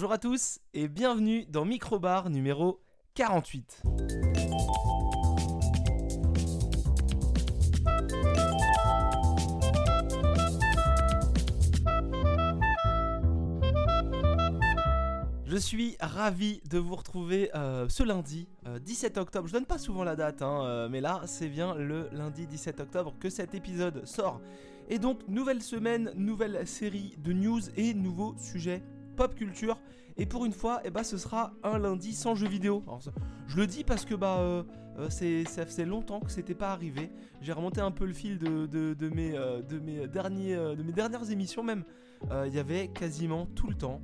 Bonjour à tous et bienvenue dans Microbar numéro 48. Je suis ravi de vous retrouver euh, ce lundi 17 euh, octobre. Je donne pas souvent la date, hein, euh, mais là c'est bien le lundi 17 octobre que cet épisode sort. Et donc nouvelle semaine, nouvelle série de news et nouveaux sujets pop culture. Et pour une fois, eh ben, ce sera un lundi sans jeux vidéo. je le dis parce que bah, c'est, ça faisait longtemps que c'était pas arrivé. J'ai remonté un peu le fil de, de, mes, dernières émissions même. Il y avait quasiment tout le temps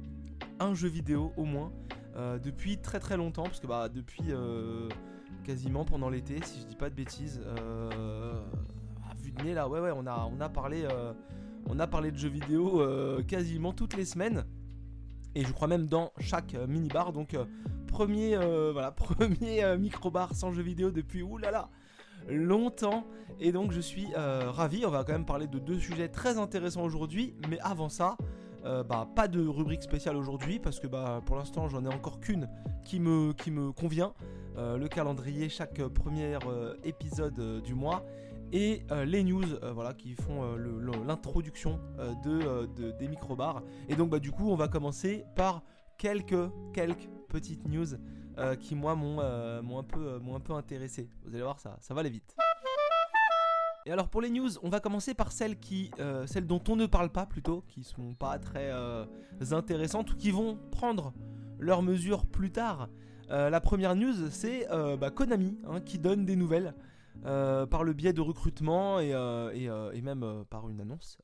un jeu vidéo au moins euh, depuis très très longtemps parce que bah depuis euh, quasiment pendant l'été si je dis pas de bêtises euh, à de nez là ouais ouais on a parlé on a parlé de jeux vidéo quasiment toutes les semaines et je crois même dans chaque mini bar donc premier voilà premier micro bar sans jeux vidéo depuis oulala longtemps. Et donc je suis ravi. On va quand même parler de deux sujets très intéressants aujourd'hui. Mais avant ça euh, bah, pas de rubrique spéciale aujourd'hui parce que bah, pour l'instant j'en ai encore qu'une qui me, qui me convient. Euh, le calendrier chaque premier euh, épisode du mois et les news voilà, qui font l'introduction de, des microbars. Et donc bah, du coup on va commencer par quelques, quelques petites news qui moi m'ont un, peu, un peu intéressé. Vous allez voir ça, ça va aller vite. Et alors pour les news, on va commencer par celles qui, euh, celles dont on ne parle pas plutôt, qui sont pas très euh, intéressantes ou qui vont prendre leurs mesures plus tard. Euh, la première news, c'est bah, Konami hein, qui donne des nouvelles par le biais de recrutement et, et, même par une annonce,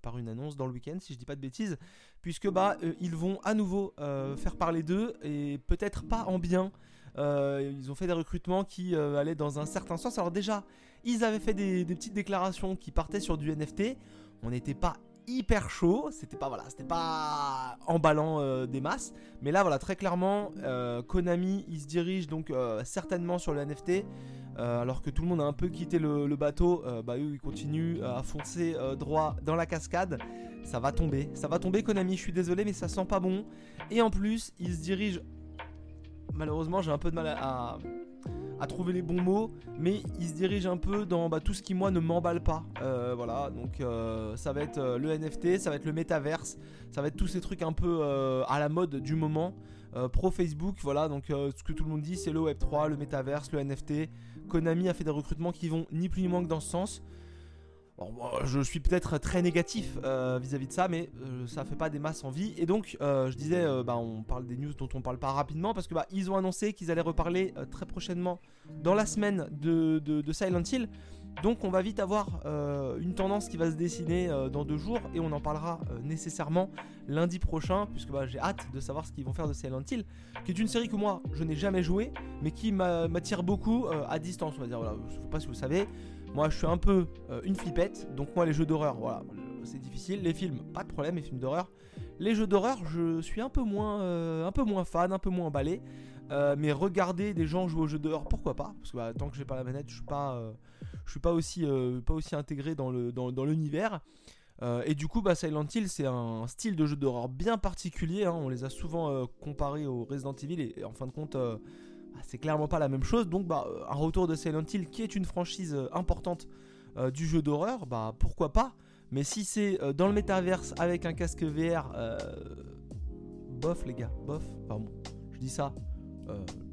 par une annonce dans le week-end, si je dis pas de bêtises, puisque bah ils vont à nouveau faire parler d'eux et peut-être pas en bien. ils ont fait des recrutements qui allaient dans un certain sens. Alors déjà, ils avaient fait des, petites déclarations qui partaient sur du NFT. On n'était pas hyper chaud, c'était pas voilà, c'était pas emballant euh, des masses, mais là voilà très clairement euh, Konami il se dirige donc euh, certainement sur le NFT, alors que tout le monde a un peu quitté le, bateau, bah eux ils continuent à foncer droit dans la cascade, ça va tomber, ça va tomber Konami, je suis désolé mais ça sent pas bon, et en plus il se dirige, malheureusement j'ai un peu de mal à à trouver les bons mots, mais il se dirige un peu dans bah, tout ce qui moi ne m'emballe pas. Euh, voilà, donc euh, ça va être euh, le NFT, ça va être le métaverse, ça va être tous ces trucs un peu à la mode du moment. pro Facebook, voilà, donc ce que tout le monde dit, c'est le Web 3, le métaverse, le NFT. Konami a fait des recrutements qui vont ni plus ni moins que dans ce sens je suis peut-être très négatif euh, vis-à-vis de ça, mais euh, ça fait pas des masses en vie. Et donc, euh, je disais, bah, on parle des news dont on parle pas rapidement parce que bah, ils ont annoncé qu'ils allaient reparler très prochainement dans la semaine de, Silent Hill. Donc, on va vite avoir une tendance qui va se dessiner dans deux jours et on en parlera nécessairement lundi prochain, puisque bah, j'ai hâte de savoir ce qu'ils vont faire de Silent Hill, qui est une série que moi je n'ai jamais joué, mais qui m'attire beaucoup à distance. On va dire, voilà, je sais pas si vous savez. Moi, je suis un peu euh, une flippette, donc moi, les jeux d'horreur, voilà, c'est difficile. Les films, pas de problème, les films d'horreur. Les jeux d'horreur, je suis un peu moins, euh, un peu moins fan, un peu moins emballé. Euh, mais regarder des gens jouer aux jeux d'horreur, pourquoi pas? Parce que bah, tant que j'ai pas la manette, je suis pas, je suis pas aussi, pas aussi intégré dans l'univers. et du coup, bah, Silent Hill, c'est un style de jeu d'horreur bien particulier. Hein. On les a souvent comparés au Resident Evil et en fin de compte, bah, c'est clairement pas la même chose. Donc bah, euh, un retour de Silent Hill qui est une franchise euh, importante euh, du jeu d'horreur, bah pourquoi pas. Mais si c'est dans le métaverse avec un casque VR, bof les gars, bof. Enfin bon, je dis ça.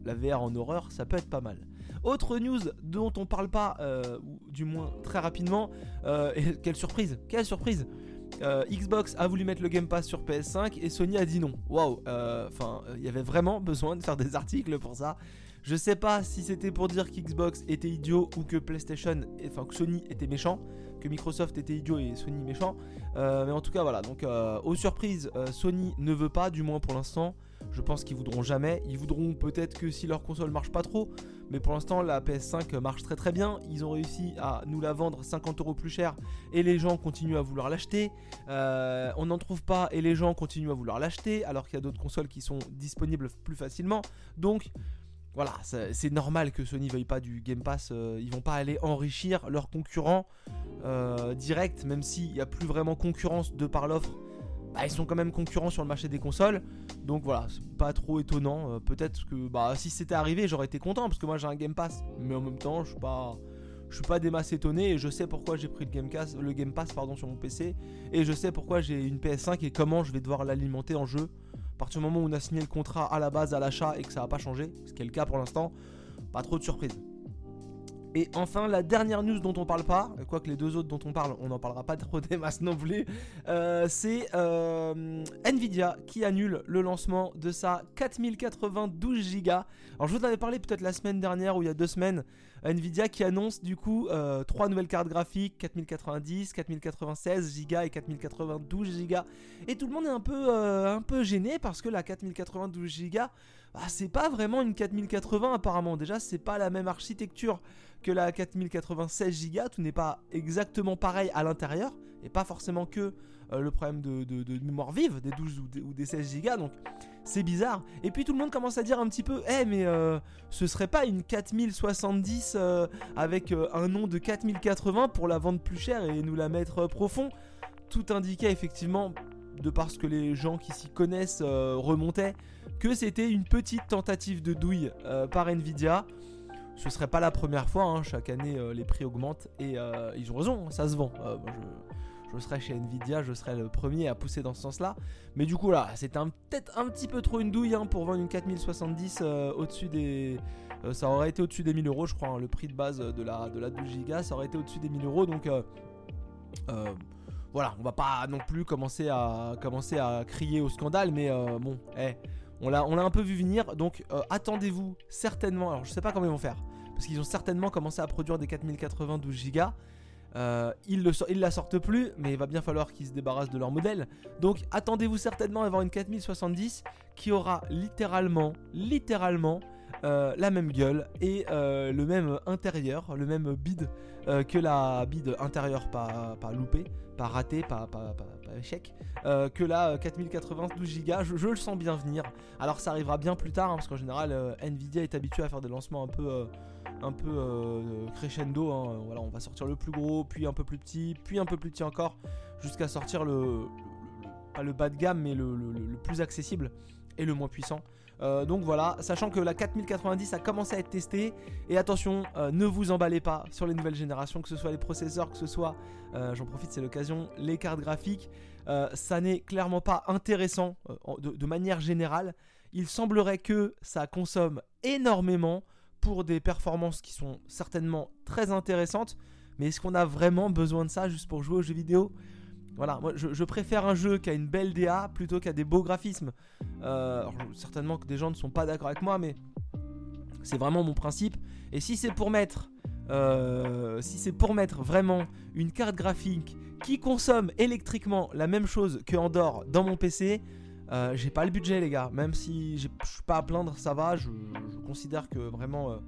la VR en horreur, ça peut être pas mal. Autre news dont on parle pas, du moins très rapidement, et quelle surprise, quelle surprise euh, Xbox a voulu mettre le Game Pass sur PS5 et Sony a dit non. Waouh, euh, enfin, il y avait vraiment besoin de faire des articles pour ça. Je sais pas si c'était pour dire qu'Xbox était idiot ou que PlayStation, enfin que Sony était méchant, que Microsoft était idiot et Sony méchant. Euh, mais en tout cas, voilà. Donc, aux surprises, Sony ne veut pas, du moins pour l'instant. Je pense qu'ils voudront jamais. Ils voudront peut-être que si leur console marche pas trop. Mais pour l'instant, la PS5 marche très très bien. Ils ont réussi à nous la vendre 50 euros plus cher et les gens continuent à vouloir l'acheter. Euh, on n'en trouve pas et les gens continuent à vouloir l'acheter alors qu'il y a d'autres consoles qui sont disponibles plus facilement. Donc voilà, c'est normal que Sony veuille pas du Game Pass. Euh, ils vont pas aller enrichir leurs concurrents euh, direct, même s'il n'y a plus vraiment concurrence de par l'offre. Bah, ils sont quand même concurrents sur le marché des consoles. Donc voilà, c'est pas trop étonnant. Euh, peut-être que bah, si c'était arrivé, j'aurais été content parce que moi j'ai un Game Pass. Mais en même temps, je suis pas, suis pas des masses étonné et je sais pourquoi j'ai pris le Game, Pass, pardon, sur mon PC. Et je sais pourquoi j'ai une PS5 et comment je vais devoir l'alimenter en jeu. À partir du moment où on a signé le contrat à la base, à l'achat et que ça va pas changer, ce qui est le cas pour l'instant, pas trop de surprises. Et enfin, la dernière news dont on parle pas, quoique les deux autres dont on parle, on n'en parlera pas trop des masses non plus, euh, c'est euh, Nvidia qui annule le lancement de sa 4092 Go. Alors je vous en avais parlé peut-être la semaine dernière ou il y a deux semaines, Nvidia qui annonce du coup euh, trois nouvelles cartes graphiques 4090, 4096 Go et 4092 Go. Et tout le monde est un peu, un peu gêné parce que la 4092 Go, bah, c'est pas vraiment une 4080 apparemment. Déjà, c'est pas la même architecture que la 4096 Go, tout n'est pas exactement pareil à l'intérieur, et pas forcément que euh, le problème de, mémoire vive des 12 ou des, 16 Go, donc c'est bizarre. Et puis tout le monde commence à dire un petit peu, eh mais euh, ce serait pas une 4070 euh, avec un nom de 4080 pour la vendre plus cher et nous la mettre profond? Tout indiquait effectivement, de parce que les gens qui s'y connaissent remontaient, que c'était une petite tentative de douille par Nvidia ce serait pas la première fois. Hein. Chaque année, euh, les prix augmentent et euh, ils ont raison, hein, ça se vend. Euh, je, serais chez Nvidia, je serais le premier à pousser dans ce sens-là. Mais du coup, là, c'était peut-être un petit peu trop une douille hein, pour vendre une 4070 au-dessus des. ça aurait été au-dessus des 1000 euros, je crois. le prix de base de la, de la 12 Go, ça aurait été au-dessus des 1000 euros. Donc. voilà, on va pas non plus commencer à, crier au scandale, mais bon, eh, on l'a, on l'a un peu vu venir, donc attendez-vous certainement. Alors je sais pas comment ils vont faire, parce qu'ils ont certainement commencé à produire des 4092 Go. Euh, ils, ils la sortent plus, mais il va bien falloir qu'ils se débarrassent de leur modèle. Donc attendez-vous certainement à avoir une 4070 qui aura littéralement, littéralement euh, la même gueule et euh, le même intérieur, le même bid que la bid intérieure pas, loupée, pas ratée, pas, échec, que la 4092 Go. Je, le sens bien venir. Alors ça arrivera bien plus tard, hein, parce qu'en général Nvidia est habitué à faire des lancements un peu un peu euh, crescendo. Hein. On va sortir le plus gros, puis un peu plus petit, puis un peu plus petit encore, jusqu'à sortir le, pas le bas de gamme, mais le, plus accessible et le moins puissant. Euh, donc voilà, sachant que la 4090 a commencé à être testée. Et attention, euh, ne vous emballez pas sur les nouvelles générations, que ce soit les processeurs, que ce soit, j'en profite, c'est l'occasion, les cartes graphiques. ça n'est clairement pas intéressant de, manière générale. Il semblerait que ça consomme énormément pour des performances qui sont certainement très intéressantes. Mais est-ce qu'on a vraiment besoin de ça juste pour jouer aux jeux vidéo? Voilà, moi je, préfère un jeu qui a une belle DA plutôt qu'à des beaux graphismes. Euh, certainement que des gens ne sont pas d'accord avec moi, mais c'est vraiment mon principe. Et si c'est pour mettre, euh, si c'est pour mettre vraiment une carte graphique qui consomme électriquement la même chose que dans mon PC, euh, j'ai pas le budget, les gars. Même si je suis pas à plaindre, ça va. Je, considère que vraiment.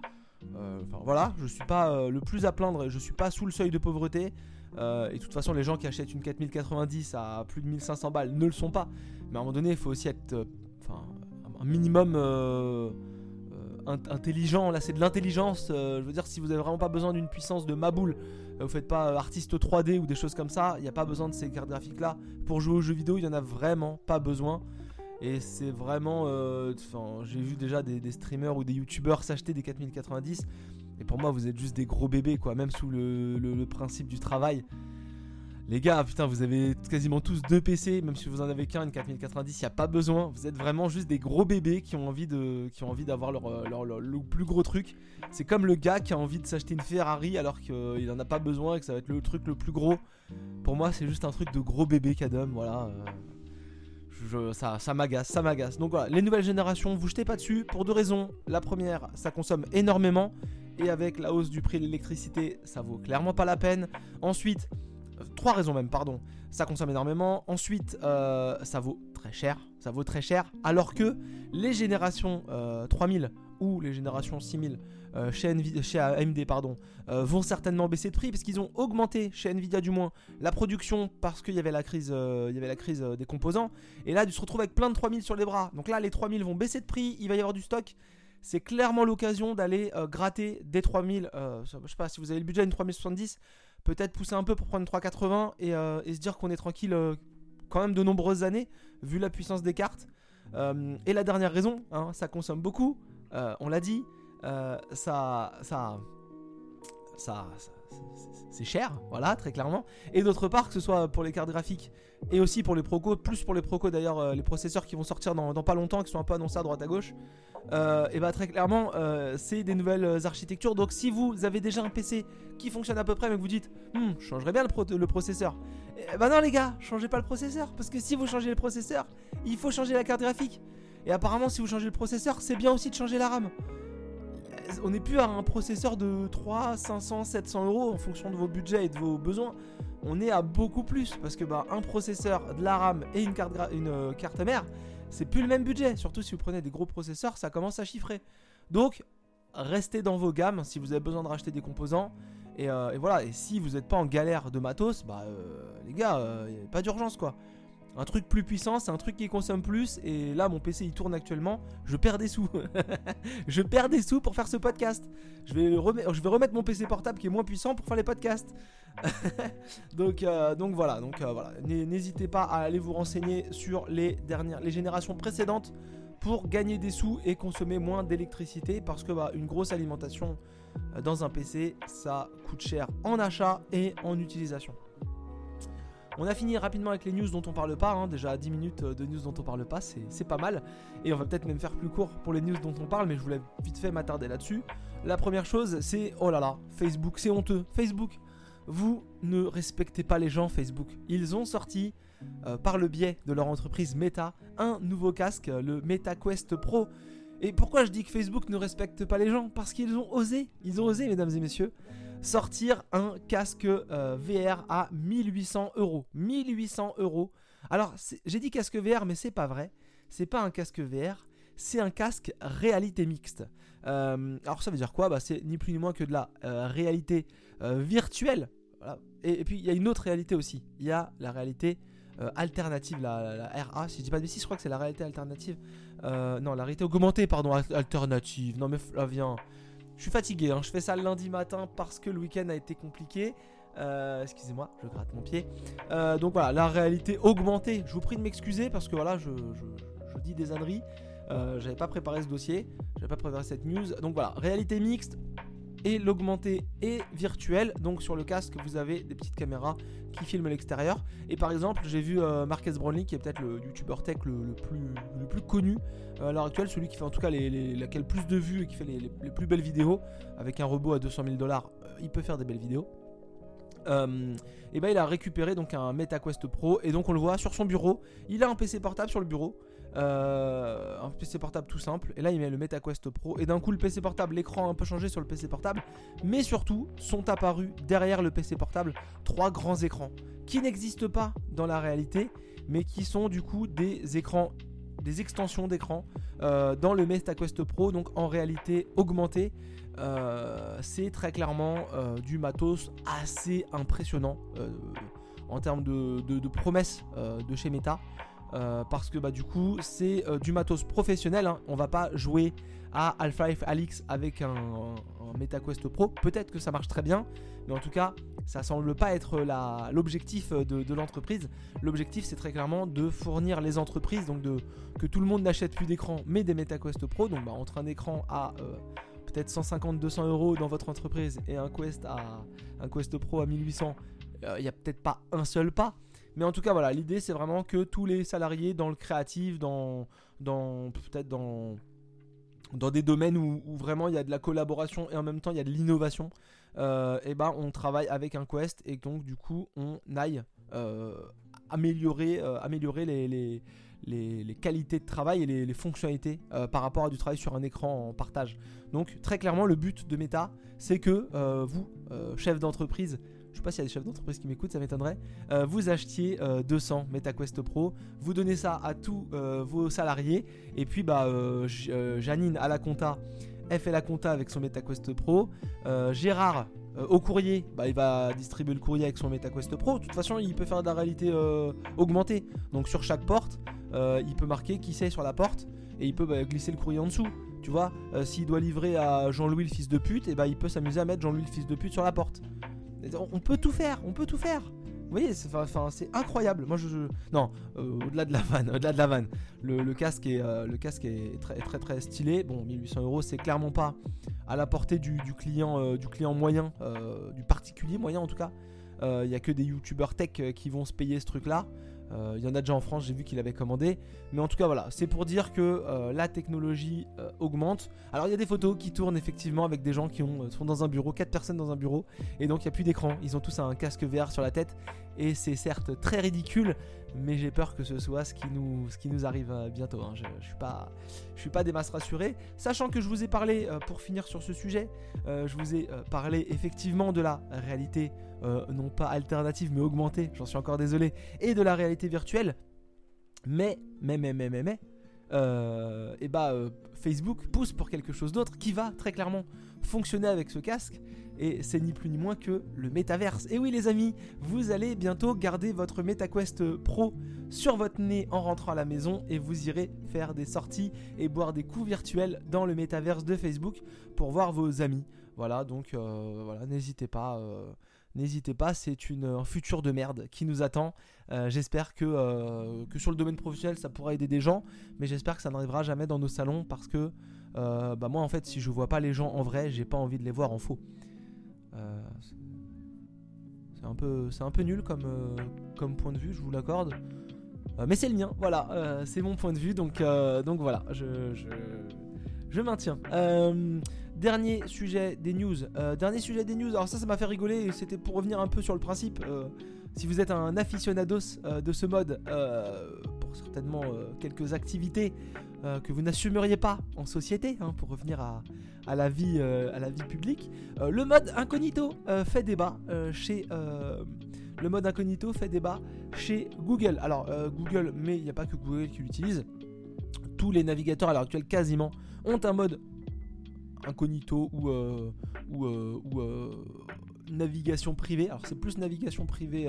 Voilà, je suis pas le plus à plaindre. Je suis pas sous le seuil de pauvreté. Et de toute façon, les gens qui achètent une 4090 à plus de 1500 balles ne le sont pas. Mais à un moment donné, il faut aussi être. Enfin, un minimum. intelligent, là c'est de l'intelligence. je veux dire, si vous avez vraiment pas besoin d'une puissance de Maboule vous faites pas euh, artiste 3D ou des choses comme ça, il n'y a pas besoin de ces cartes graphiques là. Pour jouer aux jeux vidéo, il n'y en a vraiment pas besoin. Et c'est vraiment. Euh, j'ai vu déjà des, streamers ou des youtubeurs s'acheter des 4090. Et pour moi, vous êtes juste des gros bébés, quoi. Même sous le principe du travail. Les gars, putain, vous avez quasiment tous deux PC, même si vous en avez qu'un, une 4090, il n'y a pas besoin. Vous êtes vraiment juste des gros bébés qui ont envie de, qui ont envie d'avoir leur, le plus gros truc. C'est comme le gars qui a envie de s'acheter une Ferrari alors qu'il n'en a pas besoin et que ça va être le truc le plus gros. Pour moi, c'est juste un truc de gros bébé qu'Adam, voilà. Euh, ça, ça m'agace, ça m'agace. Donc voilà, les nouvelles générations, vous jetez pas dessus pour deux raisons. La première, ça consomme énormément et avec la hausse du prix de l'électricité, ça vaut clairement pas la peine. Ensuite, trois raisons même, pardon. Ça consomme énormément. Ensuite, euh, ça vaut très cher. Ça vaut très cher. Alors que les générations 3000 euh, ou les générations 6000 euh, chez, chez AMD pardon, vont certainement baisser de prix parce qu'ils ont augmenté chez Nvidia du moins la production parce qu'il y avait la crise, il y avait la crise des composants. Et là, tu se retrouves avec plein de 3000 sur les bras. Donc là, les 3000 vont baisser de prix. Il va y avoir du stock c'est clairement l'occasion d'aller gratter des 3000. je sais pas si vous avez le budget d'une 3070, peut-être pousser un peu pour prendre 3,80 et, euh, et se dire qu'on est tranquille euh, quand même de nombreuses années, vu la puissance des cartes. et la dernière raison, hein, ça consomme beaucoup, on l'a dit, ça, ça, ça, c'est cher, voilà, très clairement. Et d'autre part, que ce soit pour les cartes graphiques et aussi pour les procos, plus pour les procos d'ailleurs, euh, les processeurs qui vont sortir dans, pas longtemps, qui sont un peu annoncés à droite à gauche, euh, et bah très clairement, euh, c'est des nouvelles architectures. Donc si vous avez déjà un PC qui fonctionne à peu près, mais que vous dites, hmm, je bien le, processeur, eh bah non les gars, changez pas le processeur, parce que si vous changez le processeur, il faut changer la carte graphique. Et apparemment, si vous changez le processeur, c'est bien aussi de changer la RAM on n'est plus à un processeur de 3, 500, 700 euros en fonction de vos budgets et de vos besoins. On est à beaucoup plus parce que bah, un processeur, de la RAM et une carte, une euh, carte mère, c'est plus le même budget. Surtout si vous prenez des gros processeurs, ça commence à chiffrer. Donc, restez dans vos gammes si vous avez besoin de racheter des composants. Et, euh, voilà, et si vous n'êtes pas en galère de matos, bah euh, les gars, pas d'urgence quoi un truc plus puissant, c'est un truc qui consomme plus. Et là, mon PC il tourne actuellement, je perds des sous. je perds des sous pour faire ce podcast. Je vais remettre mon PC portable qui est moins puissant pour faire les podcasts. donc, euh, donc voilà, euh. N'hésitez pas à aller vous renseigner sur les générations précédentes pour gagner des sous et consommer moins d'électricité parce que bah, une grosse alimentation euh, dans un PC, ça coûte cher en achat et en utilisation. On a fini rapidement avec les news dont on parle pas. Hein. Déjà 10 minutes de news dont on parle pas, c'est pas mal. Et on va peut-être même faire plus court pour les news dont on parle, mais je voulais vite fait m'attarder là-dessus. La première chose, c'est oh là là, Facebook, c'est honteux. Facebook, vous ne respectez pas les gens, Facebook. Ils ont sorti, euh, par le biais de leur entreprise Meta, un nouveau casque, le Meta Quest Pro. Et pourquoi je dis que Facebook ne respecte pas les gens? Parce qu'ils ont osé, ils ont osé, mesdames et messieurs, sortir un casque euh, VR à 1800 euros. 1800 euros. Alors, j'ai dit casque VR, mais c'est pas vrai. C'est pas un casque VR, c'est un casque réalité mixte. Euh, alors, ça veut dire quoi? Bah, C'est ni plus ni moins que de la euh, réalité virtuelle. Et, puis, il y a une autre réalité aussi. Il y a la réalité alternative, la, RA. Si je dis pas de bêtises, je crois que c'est la réalité alternative. non, la réalité augmentée, pardon, alternative. Non, mais Flavien. Je suis fatigué, hein. je fais ça lundi matin parce que le week-end a été compliqué. Euh, excusez-moi, je gratte mon pied. Euh, donc voilà, la réalité augmentée. Je vous prie de m'excuser parce que voilà, je, dis des âneries. Euh, j'avais pas préparé ce dossier, j'avais pas préparé cette news. Donc voilà, réalité mixte, et l'augmenté et virtuel. Donc sur le casque, vous avez des petites caméras qui filment l'extérieur. Et par exemple, j'ai vu euh, Marques Brownlee, qui est peut-être le youtubeur tech le, plus, le plus connu euh, à l'heure actuelle, celui qui fait en tout cas les, les, plus de vues et qui fait les, plus belles vidéos, avec un robot à 200 000 dollars, euh, il peut faire des belles vidéos. et ben il a récupéré donc un MetaQuest Pro et donc on le voit sur son bureau. Il a un PC portable sur le bureau euh, un PC portable tout simple. Et là, il met le MetaQuest Pro. Et d'un coup, le PC portable, l'écran a un peu changé sur le PC portable. Mais surtout, sont apparus derrière le PC portable trois grands écrans qui n'existent pas dans la réalité, mais qui sont du coup des écrans, des extensions d'écran euh, dans le MetaQuest Pro, donc en réalité augmentée. Euh, c'est très clairement du matos assez impressionnant en termes de promesses de chez Meta. Euh, parce que bah, du coup c'est euh, du matos professionnel. Hein. On va pas jouer à Half-Life Alix avec un, MetaQuest Pro. Peut-être que ça marche très bien, mais en tout cas ça semble pas être l'objectif de, l'entreprise. L'objectif c'est très clairement de fournir les entreprises, donc de, que tout le monde n'achète plus d'écran mais des MetaQuest Pro. Donc bah, entre un écran à euh, peut-être 150-200 euros dans votre entreprise et un Quest, à, un Quest Pro à 1800, il n'y a peut-être pas un seul pas. Mais en tout cas, voilà, l'idée c'est vraiment que tous les salariés dans le créatif, dans, dans peut-être dans, dans des domaines où, vraiment il y a de la collaboration et en même temps il y a de l'innovation, euh, eh ben on travaille avec un Quest et donc du coup on aille euh, améliorer, euh, améliorer les, les, les, qualités de travail et les, fonctionnalités par rapport à du travail sur un écran en partage. Donc très clairement le but de Meta c'est que vous, chef d'entreprise, je sais pas s'il y a des chefs d'entreprise qui m'écoutent, ça m'étonnerait, euh, vous achetiez 200 euh, MetaQuest Pro, vous donnez ça à tous euh, vos salariés, et puis bah Janine à la compta, elle fait la compta avec son MetaQuest Pro, Gérard au courrier, bah, il va distribuer le courrier avec son MetaQuest Pro, de toute façon il peut faire de la réalité augmentée, donc sur chaque porte, il peut marquer qui c'est sur la porte, et il peut bah, glisser le courrier en dessous. Tu vois, s'il doit livrer à Jean-Louis le fils de pute, et bah, il peut s'amuser à mettre Jean-Louis le fils de pute sur la porte. On peut tout faire, on peut tout faire. Vous voyez, c'est incroyable. Moi, je, non, euh, au-delà de la vanne, au-delà de la vanne, le, le casque est, euh, le casque est très, très, très stylé. Bon, 1800 euros, c'est clairement pas à la portée du, client, euh, du client moyen, du particulier moyen en tout cas. Il y a que des youtubeurs tech qui vont se payer ce truc-là. Euh, Il y en a déjà en France, j'ai vu qu'il avait commandé. Mais en tout cas, voilà, c'est pour dire que euh, la technologie euh, augmente. Alors, il y a des photos qui tournent effectivement avec des gens qui ont, sont dans un bureau, 4 personnes dans un bureau, et donc il n'y a plus d'écran. Ils ont tous un casque VR sur la tête, et c'est certes très ridicule, mais j'ai peur que ce soit ce qui nous, arrive euh, bientôt. hein. Je, je suis pas, je des masses rassurés. Sachant que je vous ai parlé, euh, pour finir sur ce sujet, euh, je vous ai parlé effectivement de la réalité, non pas alternative, mais augmentée, j'en suis encore désolé, et de la réalité virtuelle. Mais, mais, mais, mais, mais, mais, euh, et bah, euh, Facebook pousse pour quelque chose d'autre qui va très clairement fonctionner avec ce casque. Et c'est ni plus ni moins que le métaverse. Et oui les amis, vous allez bientôt garder votre MetaQuest Pro sur votre nez en rentrant à la maison et vous irez faire des sorties et boire des coups virtuels dans le métaverse de Facebook pour voir vos amis. Voilà, donc euh, voilà, n'hésitez pas. N'hésitez pas, c'est une, un futur de merde qui nous attend. Euh, j'espère que, euh, que sur le domaine professionnel ça pourra aider des gens, mais j'espère que ça n'arrivera jamais dans nos salons parce que euh, bah moi en fait si je vois pas les gens en vrai, j'ai pas envie de les voir en faux. C'est- un peu, nul comme, point de vue, je vous l'accorde. Mais c'est le mien, voilà, c'est mon point de vue, donc, donc voilà, je, je, je maintiens. Dernier sujet des news. Euh, dernier sujet des news, alors ça, ça m'a fait rigoler, c'était pour revenir un peu sur le principe. euh, si vous êtes un aficionados euh, de ce mode, pour certainement quelques activités que vous n'assumeriez pas en société, hein, pour revenir à, la vie, publique, le mode incognito fait débat chez débat chez Google. Alors Google, mais il n'y a pas que Google qui l'utilise. Tous les navigateurs à l'heure actuelle quasiment ont un mode incognito ou euh, ou, euh, euh, navigation privée. Alors c'est plus navigation privée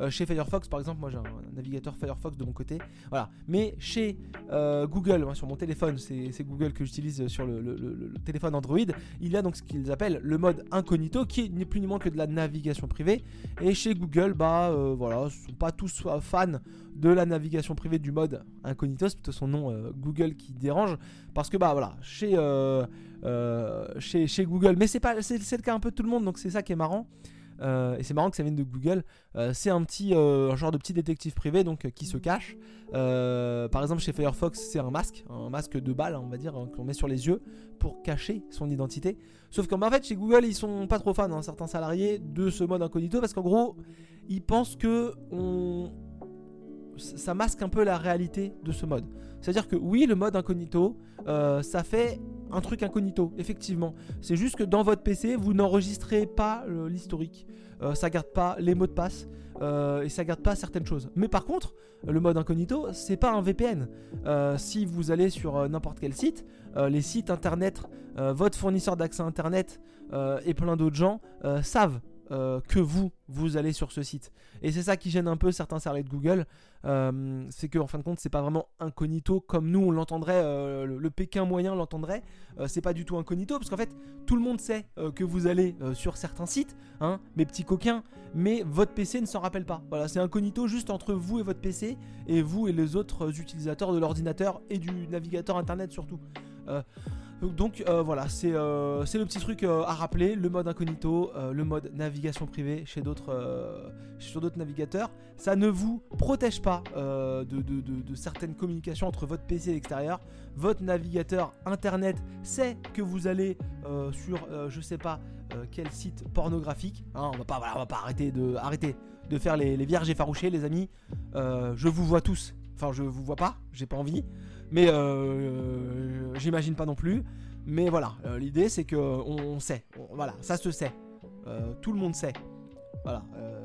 euh, chez Firefox par exemple. Moi j'ai un navigateur Firefox de mon côté. Voilà. Mais chez euh, Google, sur mon téléphone, c'est Google que j'utilise sur le, téléphone Android. Il y a donc ce qu'ils appellent le mode incognito, qui n'est plus ni moins que de la navigation privée. Et chez Google, bah euh, voilà, ce sont pas tous fans de la navigation privée du mode incognito. C'est plutôt son nom Google qui dérange, parce que bah voilà, chez chez, chez Google, mais c'est le cas un peu de tout le monde, donc c'est ça qui est marrant. Euh, et c'est marrant que ça vienne de Google. Euh, c'est un petit euh, genre de petit détective privé donc qui se cache. Par exemple chez Firefox c'est un masque, un masque de balle on va dire hein, qu'on met sur les yeux pour cacher son identité. Sauf qu'en en fait chez Google ils sont pas trop fans hein, certains salariés de ce mode incognito parce qu'en gros ils pensent que ça masque un peu la réalité de ce mode. C'est-à-dire que oui, le mode incognito, euh, ça fait un truc incognito, effectivement. C'est juste que dans votre PC, vous n'enregistrez pas euh, l'historique. Euh, ça garde pas les mots de passe euh, et ça garde pas certaines choses. Mais par contre, le mode incognito, c'est pas un VPN. Si vous allez sur n'importe quel site, les sites internet, votre fournisseur d'accès internet et plein d'autres gens savent euh, que vous, vous allez sur ce site. Et c'est ça qui gêne un peu certains salariés de Google. Euh, c'est que en fin de compte, c'est pas vraiment incognito comme nous on l'entendrait, euh, le, Pékin moyen l'entendrait. C'est pas du tout incognito parce qu'en fait, tout le monde sait que vous allez sur certains sites, hein, mes petits coquins, mais votre PC ne s'en rappelle pas. Voilà, c'est incognito juste entre vous et votre PC et vous et les autres utilisateurs de l'ordinateur et du navigateur internet surtout. Donc euh, voilà, c'est euh, c'est le petit truc euh, à rappeler, le mode incognito, le mode navigation privée chez d'autres sur d'autres navigateurs. Ça ne vous protège pas de, certaines communications entre votre PC et l'extérieur. Votre navigateur internet sait que vous allez sur je sais pas quel site pornographique. Hein, on va pas va pas arrêter de arrêter de faire les, les vierges effarouchées les amis. Je vous vois tous. Enfin je vous vois pas, j'ai pas envie. Mais euh, j'imagine pas non plus. Mais voilà, euh, l'idée c'est que on, sait. Voilà, ça se sait. Euh, tout le monde sait. Voilà. Euh,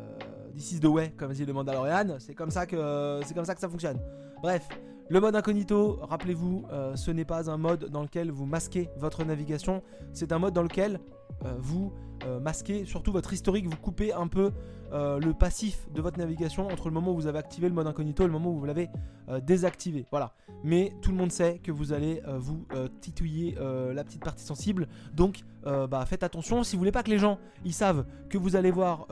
This is the way, comme dit le Mandalorian. C'est comme ça que c'est comme ça que ça fonctionne. Bref, Le mode incognito, rappelez-vous, euh, ce n'est pas un mode dans lequel vous masquez votre navigation, c'est un mode dans lequel euh, vous euh, masquez surtout votre historique, vous coupez un peu le passif de votre navigation entre le moment où vous avez activé le mode incognito et le moment où vous l'avez désactivé. Voilà. Mais tout le monde sait que vous allez vous titouiller la petite partie sensible, donc bah, faites attention. Si vous voulez pas que les gens ils savent que vous allez voir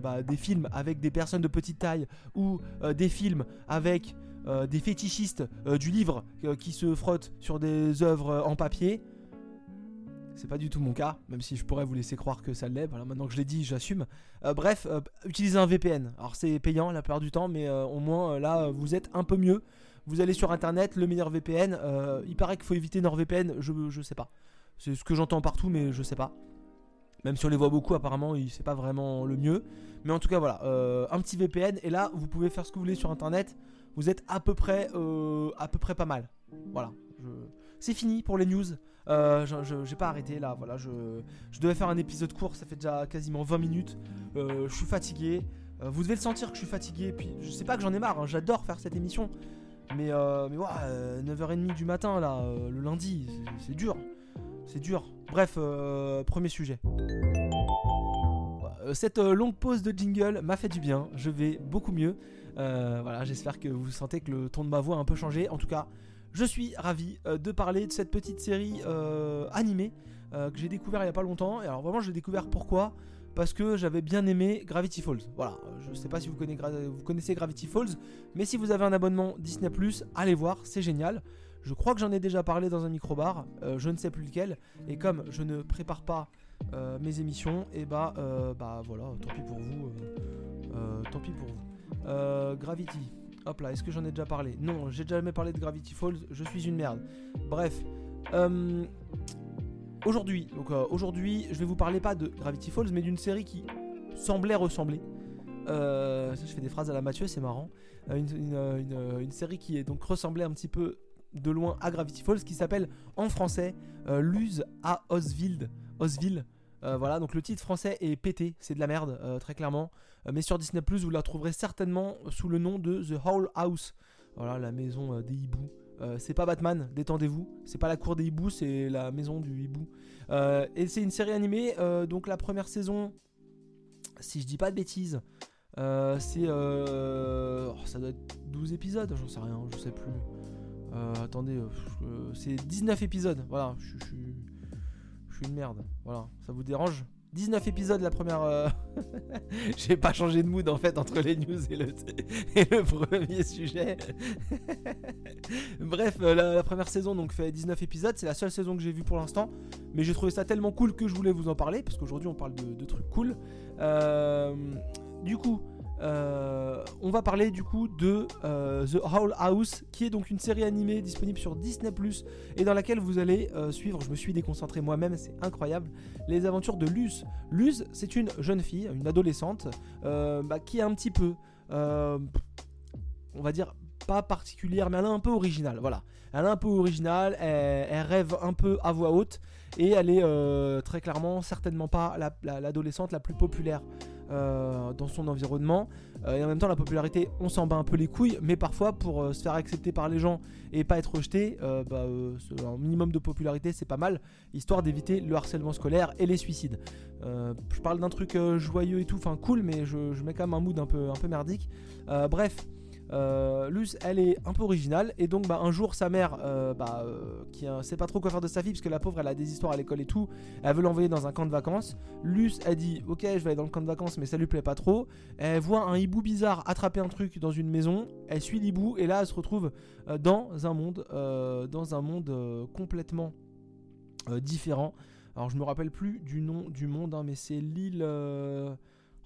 bah, des films avec des personnes de petite taille ou des films avec euh, des fétichistes euh, du livre euh, qui se frottent sur des œuvres en papier. C'est pas du tout mon cas, même si je pourrais vous laisser croire que ça l'est. Voilà, maintenant que je l'ai dit, j'assume. bref, utilisez un VPN. Alors c'est payant la plupart du temps, mais au moins là, vous êtes un peu mieux. Vous allez sur internet, le meilleur VPN. il paraît qu'il faut éviter NordVPN, je, je sais pas. C'est ce que j'entends partout, mais je sais pas. Même si on les voit beaucoup, apparemment, c'est pas vraiment le mieux. Mais en tout cas, voilà, un petit VPN. Et là, vous pouvez faire ce que vous voulez sur internet vous êtes à peu près, euh, à peu près pas mal. Voilà. C'est fini pour les news. Euh, je, j'ai pas arrêté là. Voilà, je, devais faire un épisode court. Ça fait déjà quasiment 20 minutes. Euh, je suis fatigué. vous devez le sentir que je suis fatigué. Puis je sais pas que j'en ai marre. Hein. J'adore faire cette émission. Mais, mais ouais, 9h30 du matin là, le lundi, c'est, dur. C'est dur. Bref, premier sujet. Cette longue pause de jingle m'a fait du bien. Je vais beaucoup mieux. Euh, voilà, j'espère que vous sentez que le ton de ma voix a un peu changé. En tout cas, je suis ravi euh, de parler de cette petite série euh, animée que j'ai découvert il y a pas longtemps. Et alors vraiment, je l'ai découvert pourquoi? Parce que j'avais bien aimé Gravity Falls. Voilà, je sais pas si vous connaissez, Gravity Falls, mais si vous avez un abonnement Disney +, allez voir, c'est génial. Je crois que j'en ai déjà parlé dans un micro-bar, je ne sais plus lequel, et comme je ne prépare pas mes émissions, et bah, bah voilà, tant pis pour vous, tant pis pour vous. Euh, Gravity. Hop là, est-ce que j'en ai déjà parlé? Non, j'ai jamais parlé de Gravity Falls, je suis une merde. Bref. Euh, aujourd'hui, donc euh, aujourd'hui, je vais vous parler pas de Gravity Falls, mais d'une série qui semblait ressembler. je fais des phrases à la Mathieu, c'est marrant. Une, série qui est donc ressemblait un petit peu de loin à Gravity Falls, qui s'appelle en français Luz à Oswald. Osville. voilà, donc le titre français est pété, c'est de la merde, très clairement. Euh, mais sur Disney Plus, vous la trouverez certainement sous le nom de The Whole House. Voilà, la maison euh, des hiboux. Euh, c'est pas Batman, détendez-vous. C'est pas la cour des hiboux, c'est la maison du hibou. et c'est une série animée. donc la première saison, si je dis pas de bêtises, c'est. Oh, ça doit être 12 épisodes, j'en sais rien, je sais plus. attendez, c'est 19 épisodes. Voilà, je suis une merde. Voilà, ça vous dérange? 19 épisodes la première. Euh, j'ai pas changé de mood en fait entre les news et le, et le premier sujet. Bref, euh, la, première saison donc fait 19 épisodes. C'est la seule saison que j'ai vue pour l'instant. Mais j'ai trouvé ça tellement cool que je voulais vous en parler. Parce qu'aujourd'hui on parle de, trucs cool. Euh, du coup, euh, on va parler du coup de euh, The Howl House, qui est donc une série animée disponible sur Disney ⁇ et dans laquelle vous allez euh, suivre, je me suis déconcentré moi-même, c'est incroyable, les aventures de Luz. Luz, c'est une jeune fille, une adolescente, bah, qui est un petit peu, on va dire, pas particulière, mais elle est un peu originale, voilà. Elle est un peu originale, elle, rêve un peu à voix haute, et elle est très clairement certainement pas l'adolescente la plus populaire euh, dans son environnement. Euh, et en même temps, la popularité, on s'en bat un peu les couilles, mais parfois, pour euh, se faire accepter par les gens et pas être rejeté, bah, un minimum de popularité, c'est pas mal, histoire d'éviter le harcèlement scolaire et les suicides. je parle d'un truc joyeux et tout, enfin cool, mais je, mets quand même un mood peu, un peu merdique. bref. Euh, Luz, elle est un peu originale et donc bah, un jour sa mère, euh, bah, euh, qui sait pas trop quoi faire de sa fille parce que la pauvre elle a des histoires à l'école et tout, elle veut l'envoyer dans un camp de vacances. Luz, elle dit ok je vais aller dans le camp de vacances mais ça lui plaît pas trop. Elle voit un hibou bizarre attraper un truc dans une maison, elle suit l'hibou et là elle se retrouve dans un monde, dans un monde complètement différent. Alors je me rappelle plus du nom du monde hein, mais c'est l'île...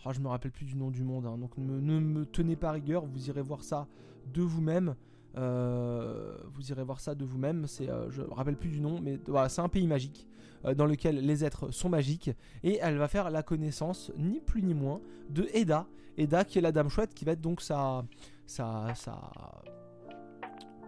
Oh, je me rappelle plus du nom du monde, hein. donc ne, me tenez pas rigueur, vous irez voir ça de vous-même. Euh, vous irez voir ça de vous-même. C'est, euh, je me rappelle plus du nom, mais voilà, c'est un pays magique euh, dans lequel les êtres sont magiques et elle va faire la connaissance ni plus ni moins de Eda. Eda qui est la dame chouette, qui va être donc sa, sa, sa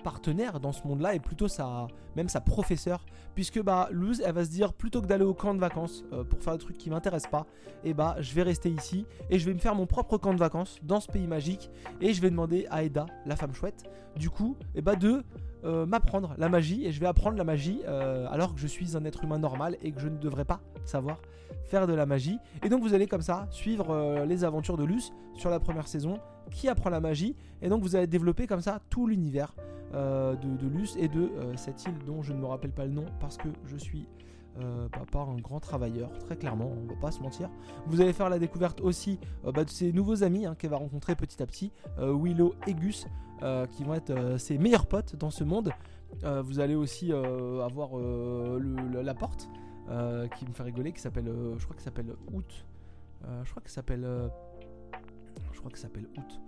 partenaire dans ce monde-là et plutôt sa, même sa professeure, puisque bah Luz, elle va se dire plutôt que d'aller au camp de vacances euh, pour faire des trucs qui m'intéressent pas, et eh bah je vais rester ici et je vais me faire mon propre camp de vacances dans ce pays magique et je vais demander à Eda, la femme chouette, du coup, et eh bah de euh, m'apprendre la magie et je vais apprendre la magie euh, alors que je suis un être humain normal et que je ne devrais pas savoir faire de la magie. Et donc vous allez comme ça suivre euh, les aventures de Luce sur la première saison qui apprend la magie et donc vous allez développer comme ça tout l'univers de, de, Luce et de cette île dont je ne me rappelle pas le nom parce que je suis euh, bah, pas un grand travailleur, très clairement, on va pas se mentir. Vous allez faire la découverte aussi bah, de ses nouveaux amis hein, qu'elle va rencontrer petit à petit, Willow et Gus, euh, qui vont être euh, ses meilleurs potes dans ce monde. Euh, vous allez aussi avoir la porte qui me fait rigoler, qui s'appelle, je crois qu'il s'appelle Out. je crois qu'il s'appelle, je crois qu'il s'appelle Out.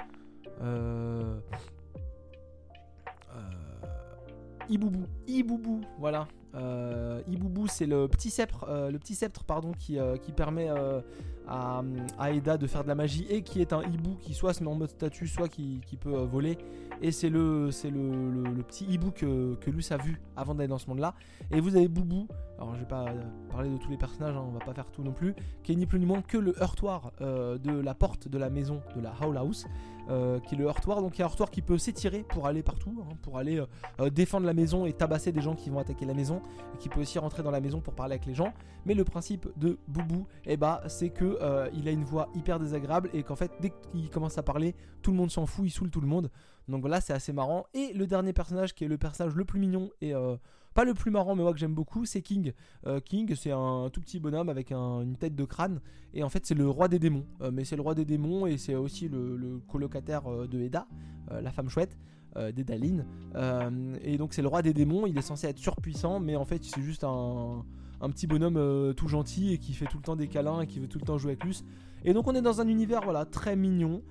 Iboubou, Iboubou, voilà. Euh, c'est le petit sceptre, sceptre pardon, qui, permet à, à, Eda de faire de la magie et qui est un hibou qui soit se met en mode statue, soit qui, peut voler et c'est le, petit hibou que, que Luce a vu avant d'aller dans ce monde-là. Et vous avez Boubou, alors je vais pas parler de tous les personnages, hein, on va pas faire tout non plus, qui est ni plus ni moins que le heurtoir euh, de la porte de la maison de la Howl House. Euh, qui est le heurtoir, donc il y a un heurtoir qui peut s'étirer pour aller partout, hein, pour aller euh, défendre la maison et tabasser des gens qui vont attaquer la maison, et qui peut aussi rentrer dans la maison pour parler avec les gens. Mais le principe de Boubou, eh bah, c'est que il a une voix hyper désagréable et qu'en fait dès qu'il commence à parler, tout le monde s'en fout, il saoule tout le monde. Donc voilà, c'est assez marrant. Et le dernier personnage qui est le personnage le plus mignon et euh, pas le plus marrant, mais moi que j'aime beaucoup, c'est King. Euh, King, c'est un tout petit bonhomme avec une tête de crâne. Et en fait, c'est le roi des démons. Euh, mais c'est le roi des démons et c'est aussi le, colocataire de Eda, la femme chouette. d'Edaline et donc c'est le roi des démons, il est censé être surpuissant, mais en fait c'est juste un, un petit bonhomme tout gentil et qui fait tout le temps des câlins et qui veut tout le temps jouer avec Luce. Et donc on est dans un univers voilà très mignon.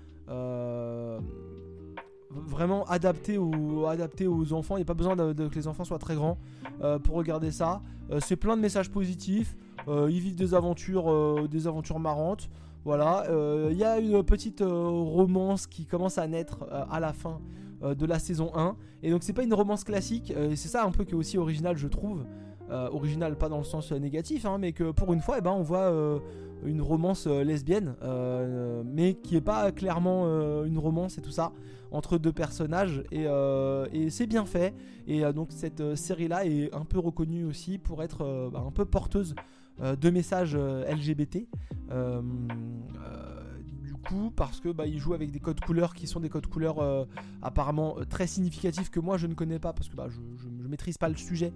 Vraiment adapté aux, adapté aux enfants. Il n'y a pas besoin que les enfants soient très grands euh, pour regarder ça. Euh, c'est plein de messages positifs. Euh, ils vivent des aventures, des aventures marrantes. Voilà. Il y a une petite romance qui commence à naître à la fin de la saison 1. Et donc c'est pas une romance classique. c'est ça un peu qui est aussi original, je trouve. original pas dans le sens négatif, hein, mais que pour une fois, eh ben, on voit une romance lesbienne, mais qui est pas clairement une romance et tout ça entre deux personnages euh, et, c'est bien fait. Et euh, donc cette euh, série-là est un peu reconnue aussi pour être bah, un peu porteuse de messages LGBT. du coup, parce que bah, joue avec des codes couleurs qui sont des codes couleurs apparemment très significatifs que moi je ne connais pas parce que bah, je, ne maîtrise pas le sujet.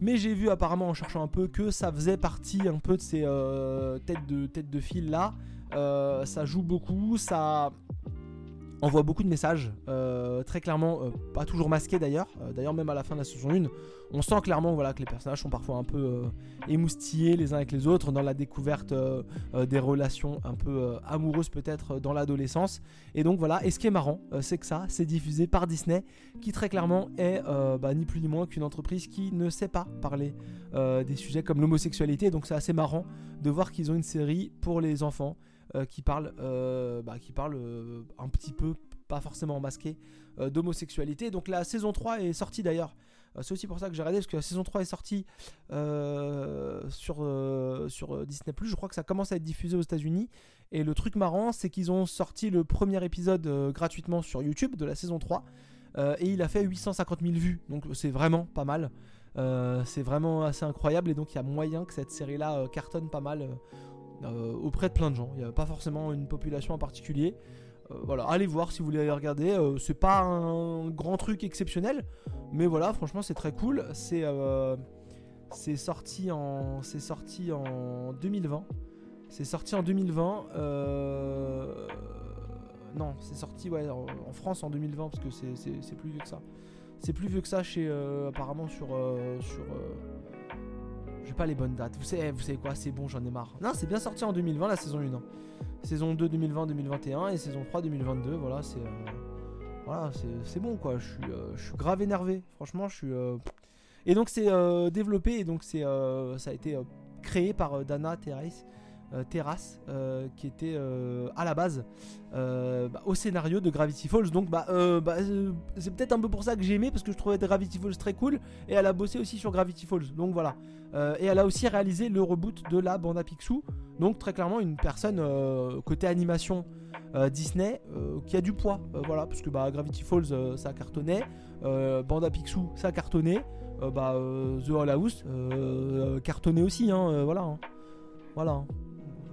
Mais j'ai vu apparemment en cherchant un peu que ça faisait partie un peu de ces têtes de têtes de fil là. ça joue beaucoup, ça on voit beaucoup de messages, euh, très clairement, euh, pas toujours masqués d'ailleurs. Euh, d'ailleurs, même à la fin de la saison 1, on sent clairement voilà, que les personnages sont parfois un peu émoustillés les uns avec les autres dans la découverte des relations un peu amoureuses peut-être dans l'adolescence. Et donc voilà, et ce qui est marrant, c'est que ça, c'est diffusé par Disney, qui très clairement est bah, ni plus ni moins qu'une entreprise qui ne sait pas parler des sujets comme l'homosexualité. Donc c'est assez marrant de voir qu'ils ont une série pour les enfants qui parle, euh, bah, qui parle euh, un petit peu, pas forcément masqué, d'homosexualité. Donc la saison 3 est sortie d'ailleurs. C'est aussi pour ça que j'ai regardé, parce que la saison 3 est sortie sur, Disney ⁇ Je crois que ça commence à être diffusé aux États-Unis. Et le truc marrant, c'est qu'ils ont sorti le premier épisode gratuitement sur YouTube de la saison 3. et il a fait 850 000 vues. Donc c'est vraiment pas mal. c'est vraiment assez incroyable. Et donc il y a moyen que cette série-là cartonne pas mal euh, auprès de plein de gens. Il n'y a pas forcément une population en particulier. Euh, voilà, allez voir si vous voulez regarder. Euh, c'est pas un grand truc exceptionnel, mais voilà, franchement, c'est très cool. C'est sorti en c'est sorti en 2020. C'est sorti en 2020. Non, c'est sorti ouais, en, France en 2020 parce que c'est plus vieux que ça. C'est plus vieux que ça chez apparemment sur j'ai pas les bonnes dates. Vous savez, vous savez quoi C'est bon, j'en ai marre. Non, c'est bien sorti en 2020, la saison 1. Hein. Saison 2 2020-2021 et saison 3 2022. Voilà, c'est euh, voilà, c'est bon quoi. Je suis, euh, je suis grave énervé. Franchement, je suis. Euh, et donc c'est développé et donc c'est ça a été créé par Dana Terrace. Terrace, qui était à la base bah, au scénario de Gravity Falls. Donc bah, bah c'est peut-être un peu pour ça que j'ai aimé parce que je trouvais Gravity Falls très cool et elle a bossé aussi sur Gravity Falls. Donc voilà. et elle a aussi réalisé le reboot de la bande à Picsou. Donc très clairement une personne côté animation Disney qui a du poids. voilà parce que bah, Gravity Falls ça cartonnait. Banda Picsou ça cartonnait. Euh, bah, euh, The Hall House euh, cartonné aussi, hein, voilà. Hein. Voilà.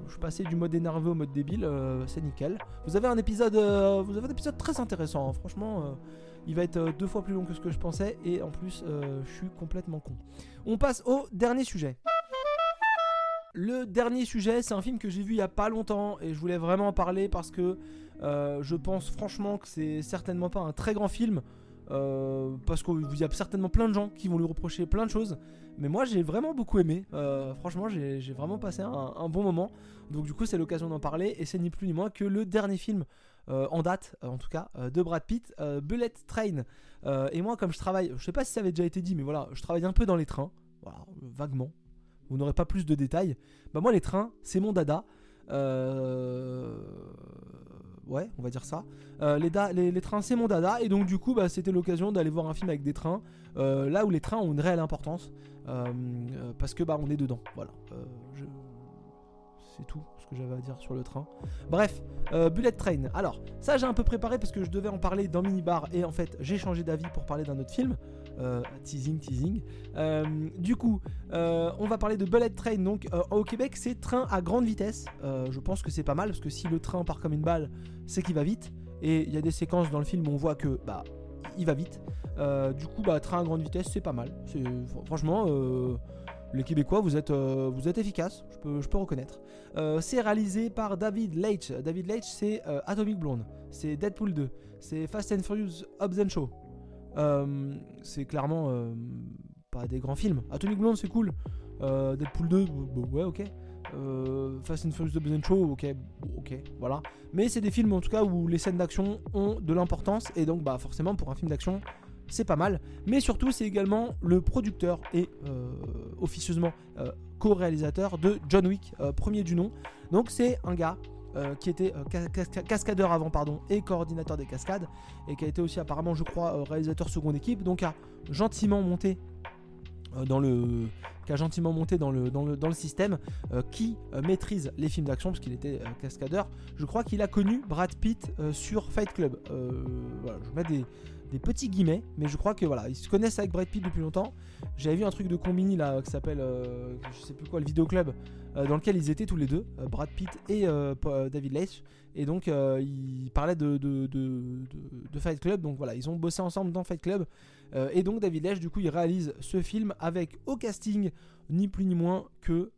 Je passé du mode énervé au mode débile, c'est nickel. Vous avez un épisode, vous avez un épisode très intéressant, hein. franchement. il va être deux fois plus long que ce que je pensais et en plus, je suis complètement con. On passe au dernier sujet. Le dernier sujet, c'est un film que j'ai vu il y a pas longtemps et je voulais vraiment en parler parce que je pense franchement que c'est certainement pas un très grand film. Euh, parce qu'il y a certainement plein de gens qui vont lui reprocher plein de choses. Mais moi j'ai vraiment beaucoup aimé. Euh, franchement j'ai vraiment passé un, bon moment. Donc du coup c'est l'occasion d'en parler. Et c'est ni plus ni moins que le dernier film euh, en date, en tout cas, de Brad Pitt, Bullet Train. et moi comme je travaille, je sais pas si ça avait déjà été dit, mais voilà, je travaille un peu dans les trains. Voilà, vaguement. Vous n'aurez pas plus de détails. Bah moi les trains, c'est mon dada. Euh ouais, on va dire ça. Euh, les, trains, c'est mon dada, et donc du coup, bah, c'était l'occasion d'aller voir un film avec des trains, euh, là où les trains ont une réelle importance, euh, parce que bah, on est dedans. Voilà. C'est tout ce que j'avais à dire sur le train. Bref, Bullet Train. Alors, ça j'ai un peu préparé parce que je devais en parler dans Minibar, et en fait, j'ai changé d'avis pour parler d'un autre film. Euh, teasing, teasing. Euh, du coup, euh, on va parler de Bullet Train. Donc, au Québec, c'est train à grande vitesse. je pense que c'est pas mal parce que si le train part comme une balle, c'est qu'il va vite. Et il y a des séquences dans le film où on voit que bah il va vite. du coup, bah, train à grande vitesse, c'est pas mal. Franchement, les Québécois, vous êtes, vous êtes efficaces, je peux, je peux reconnaître. c'est réalisé par David Leitch. David Leitch, c'est Atomic Blonde, c'est Deadpool 2, c'est Fast and Furious Hobbs and Show, euh, c'est clairement euh, pas des grands films. Atomic Blonde, c'est cool. Euh, Deadpool 2, ouais, ok. Fast and Furious The Show, ok, ok, voilà. Mais c'est des films en tout cas où les scènes d'action ont de l'importance et donc bah forcément pour un film d'action c'est pas mal. Mais surtout c'est également le producteur et officieusement co-réalisateur de John Wick, premier du nom. Donc c'est un gars euh, qui était euh, cascadeur avant pardon et coordinateur des cascades et qui a été aussi apparemment je crois euh, réalisateur seconde équipe donc a gentiment monté dans le qui a gentiment monté dans le, dans le, dans le système, qui maîtrise les films d'action, parce qu'il était cascadeur. Je crois qu'il a connu Brad Pitt sur Fight Club. je mets des, des petits guillemets, mais je crois que voilà, ils se connaissent avec Brad Pitt depuis longtemps. J'avais vu un truc de Combini là qui s'appelle, euh, je sais plus quoi, le vidéo club, euh, dans lequel ils étaient tous les deux, euh, Brad Pitt et David Leitch, et donc ils parlaient de de, Fight Club, donc voilà, ils ont bossé ensemble dans Fight Club, et donc David Leitch du coup il réalise ce film avec au casting ni plus ni moins que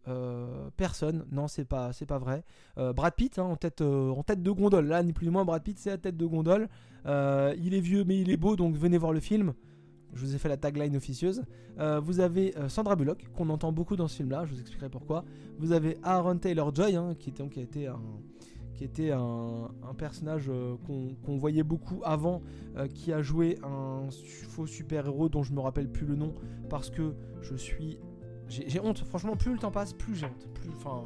personne. Non, c'est pas, c'est pas vrai. Brad Pitt hein, en tête, de gondole. Là, ni plus ni moins, Brad Pitt c'est la tête de gondole. Euh, il est vieux mais il est beau, donc venez voir le film. Je vous ai fait la tagline officieuse. Euh, vous avez euh, Sandra Bullock, qu'on entend beaucoup dans ce film-là, je vous expliquerai pourquoi. Vous avez Aaron Taylor Joy, hein, qui, était, qui, a été un, qui était un, personnage qu'on voyait beaucoup avant, qui a joué un faux super-héros dont je me rappelle plus le nom, parce que je suis. J'ai honte, franchement, plus le temps passe, plus j'ai honte. Plus, enfin,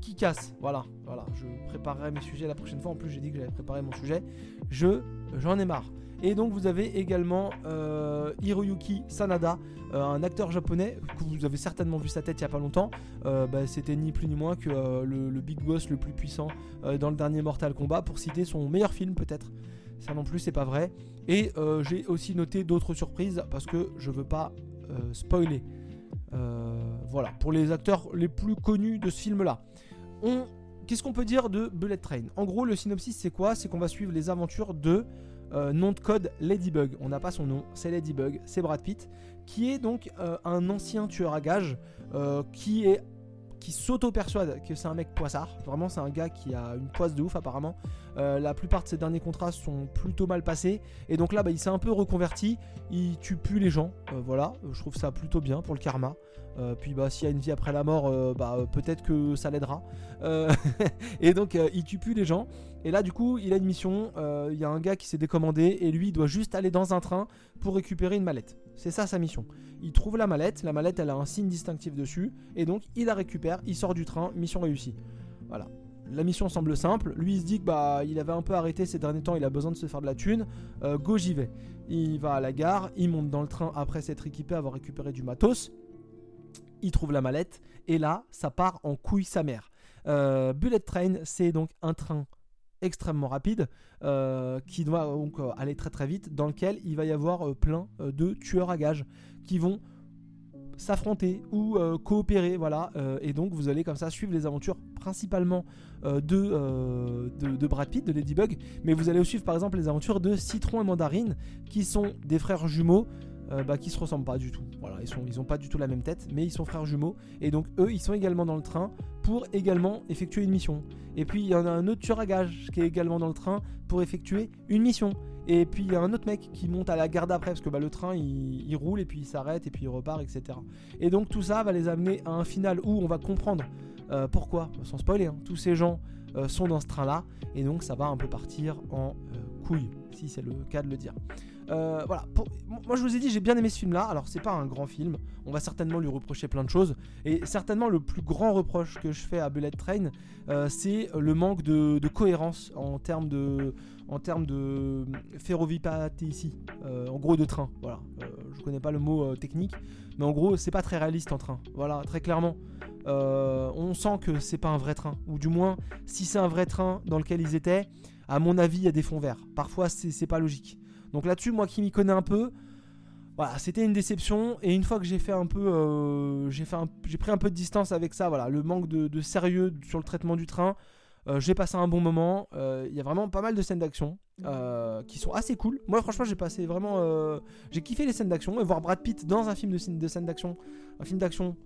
qui casse. Voilà, voilà. Je préparerai mes sujets la prochaine fois. En plus, j'ai dit que j'allais préparer mon sujet. Je, j'en ai marre. Et donc vous avez également euh, Hiroyuki Sanada, euh, un acteur japonais que vous avez certainement vu sa tête il y a pas longtemps. Euh, bah, c'était ni plus ni moins que le, big boss le plus puissant dans le dernier Mortal Kombat, pour citer son meilleur film peut-être. Ça non plus c'est pas vrai. Et j'ai aussi noté d'autres surprises parce que je veux pas spoiler. voilà, pour les acteurs les plus connus de ce film là. Qu'est-ce qu'on peut dire de Bullet Train? En gros, le synopsis, c'est quoi? C'est qu'on va suivre les aventures de euh, nom de code Ladybug. On n'a pas son nom, c'est Ladybug, c'est Brad Pitt, qui est donc euh, un ancien tueur à gages euh, qui est qui s'auto-persuade que c'est un mec poissard. Vraiment, c'est un gars qui a une poisse de ouf apparemment. la plupart de ses derniers contrats sont plutôt mal passés. Et donc là, bah, il s'est un peu reconverti. Il tue plus les gens. voilà, je trouve ça plutôt bien pour le karma. Euh, puis bah s'il y a une vie après la mort, euh, bah peut-être que ça l'aidera. Euh, et donc il tue plus les gens. Et là du coup il a une mission. Il y a un gars qui s'est décommandé et lui il doit juste aller dans un train pour récupérer une mallette. C'est ça sa mission. Il trouve la mallette, la mallette elle a un signe distinctif dessus, et donc il la récupère, il sort du train, mission réussie. Voilà. La mission semble simple. Lui, il se dit que bah, il avait un peu arrêté ces derniers temps, il a besoin de se faire de la thune. Euh, go, j'y vais. Il va à la gare, il monte dans le train après s'être équipé, avoir récupéré du matos. Il trouve la mallette, et là, ça part en couille sa mère. Euh, Bullet Train, c'est donc un train extrêmement rapide euh, qui doit donc aller très très vite dans lequel il va y avoir plein de tueurs à gages qui vont s'affronter ou euh, coopérer, voilà. Euh, et donc vous allez comme ça suivre les aventures principalement euh, de, de, Brad Pitt, de Ladybug, mais vous allez aussi suivre par exemple les aventures de Citron et Mandarine, qui sont des frères jumeaux. Bah, qui se ressemblent pas du tout. Voilà, ils sont, ils ont pas du tout la même tête, mais ils sont frères jumeaux. Et donc eux, ils sont également dans le train pour également effectuer une mission. Et puis il y en a un autre tueur à gage qui est également dans le train pour effectuer une mission. Et puis il y a un autre mec qui monte à la gare d'après parce que bah, le train il, roule et puis il s'arrête et puis il repart, etc. Et donc tout ça va les amener à un final où on va comprendre euh, pourquoi, sans spoiler, hein, tous ces gens euh, sont dans ce train là et donc ça va un peu partir en euh, couille, si c'est le cas de le dire. Euh, voilà, moi je vous ai dit j'ai bien aimé ce film là, alors c'est pas un grand film, on va certainement lui reprocher plein de choses, et certainement le plus grand reproche que je fais à Bullet Train, euh, c'est le manque de, cohérence en termes de, en de ici, euh, en gros de train, voilà, je connais pas le mot technique, mais en gros c'est pas très réaliste en train, voilà, très clairement. on sent que c'est pas un vrai train, ou du moins si c'est un vrai train dans lequel ils étaient, à mon avis il y a des fonds verts, parfois c'est pas logique. Donc là-dessus, moi qui m'y connais un peu, voilà, c'était une déception. Et une fois que j'ai fait un peu, euh, j'ai fait, j'ai pris un peu de distance avec ça. Voilà, le manque de, sérieux sur le traitement du train. Euh, j'ai passé un bon moment. Euh, il y a vraiment pas mal de scènes d'action qui sont assez cool. Moi, franchement, j'ai passé vraiment, j'ai kiffé les scènes d'action et voir Brad Pitt dans un film de, de scènes d'action, un film d'action,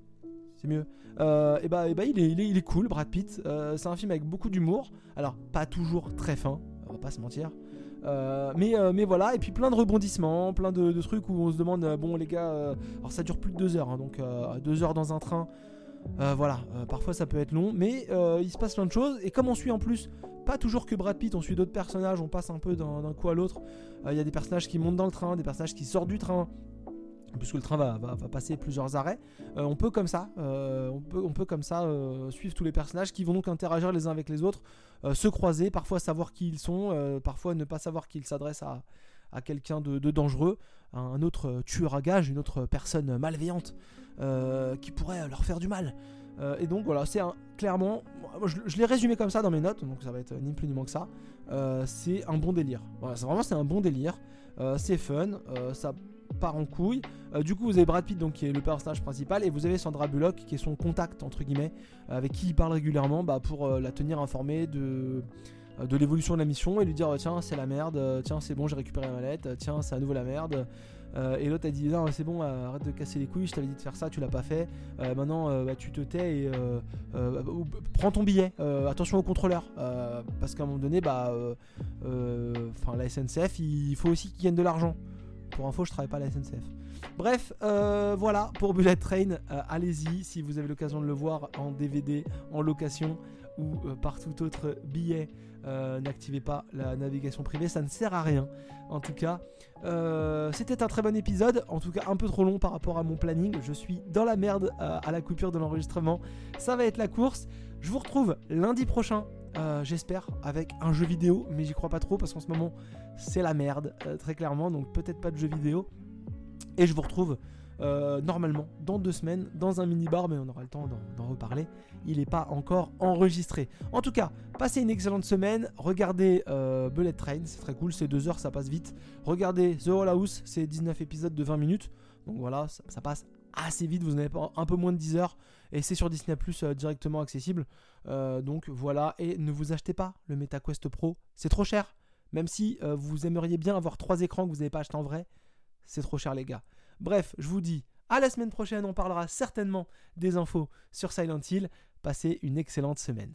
c'est mieux. et bah, et bah il, est, il, est, il est cool, Brad Pitt. c'est un film avec beaucoup d'humour. Alors, pas toujours très fin, on va pas se mentir. Euh, mais, euh, mais voilà, et puis plein de rebondissements, plein de, trucs où on se demande, euh, bon les gars, alors ça dure plus de deux heures, hein, donc deux heures dans un train, voilà, parfois ça peut être long, mais il se passe plein de choses, et comme on suit en plus, pas toujours que Brad Pitt, on suit d'autres personnages, on passe un peu d'un coup à l'autre, il y a des personnages qui montent dans le train, des personnages qui sortent du train, puisque le train va, passer plusieurs arrêts, euh, on peut comme ça, euh, euh, suivre tous les personnages qui vont donc interagir les uns avec les autres, se croiser, parfois savoir qui ils sont, parfois ne pas savoir qu'ils s'adressent à, à quelqu'un de, dangereux, un autre tueur à gage, une autre personne malveillante qui pourrait leur faire du mal. et donc voilà, c'est clairement, je, l'ai résumé comme ça dans mes notes, donc ça va être ni plus ni moins que ça. c'est un bon délire. Vraiment c'est un bon délire. c'est fun, ça part en couille. Euh, du coup, vous avez Brad Pitt, donc, qui est le personnage principal, et vous avez Sandra Bullock, qui est son contact, entre guillemets, avec qui il parle régulièrement bah, pour euh, la tenir informée de, euh, l'évolution de la mission et lui dire tiens, c'est la merde, tiens, c'est bon, j'ai récupéré ma lettre, tiens, c'est à nouveau la merde. et l'autre a dit non c'est bon arrête de casser les couilles je t'avais dit de faire ça tu l'as pas fait maintenant bah, tu te tais et prends ton billet attention au contrôleur parce qu'à un moment donné bah la SNCF il faut aussi qu'ils gagnent de l'argent pour info, je travaille pas à la SNCF. Bref, euh, voilà pour Bullet Train. Euh, allez-y si vous avez l'occasion de le voir en DVD, en location ou euh, par tout autre billet. N'activez pas la navigation privée, ça ne sert à rien. En tout cas, c'était un très bon épisode. En tout cas, un peu trop long par rapport à mon planning. Je suis dans la merde à la coupure de l'enregistrement. Ça va être la course. Je vous retrouve lundi prochain euh, j'espère, avec un jeu vidéo, mais j'y crois pas trop parce qu'en ce moment c'est la merde, euh, très clairement, donc peut-être pas de jeu vidéo. Et je vous retrouve euh, normalement dans deux semaines dans un mini-bar, mais on aura le temps d'en reparler. Il n'est pas encore enregistré. En tout cas, passez une excellente semaine. Regardez Bullet Train, c'est très cool, c'est deux heures, ça passe vite. Regardez The Whole House, c'est 19 épisodes de 20 minutes. Donc voilà, ça, passe assez vite, vous en avez un peu moins de 10 heures et c'est sur Disney Plus directement accessible. Euh, donc voilà, et ne vous achetez pas le MetaQuest Pro, c'est trop cher. Même si euh, vous aimeriez bien avoir trois écrans que vous n'avez pas acheté en vrai, c'est trop cher les gars. Bref, je vous dis à la semaine prochaine, on parlera certainement des infos sur Silent Hill. Passez une excellente semaine.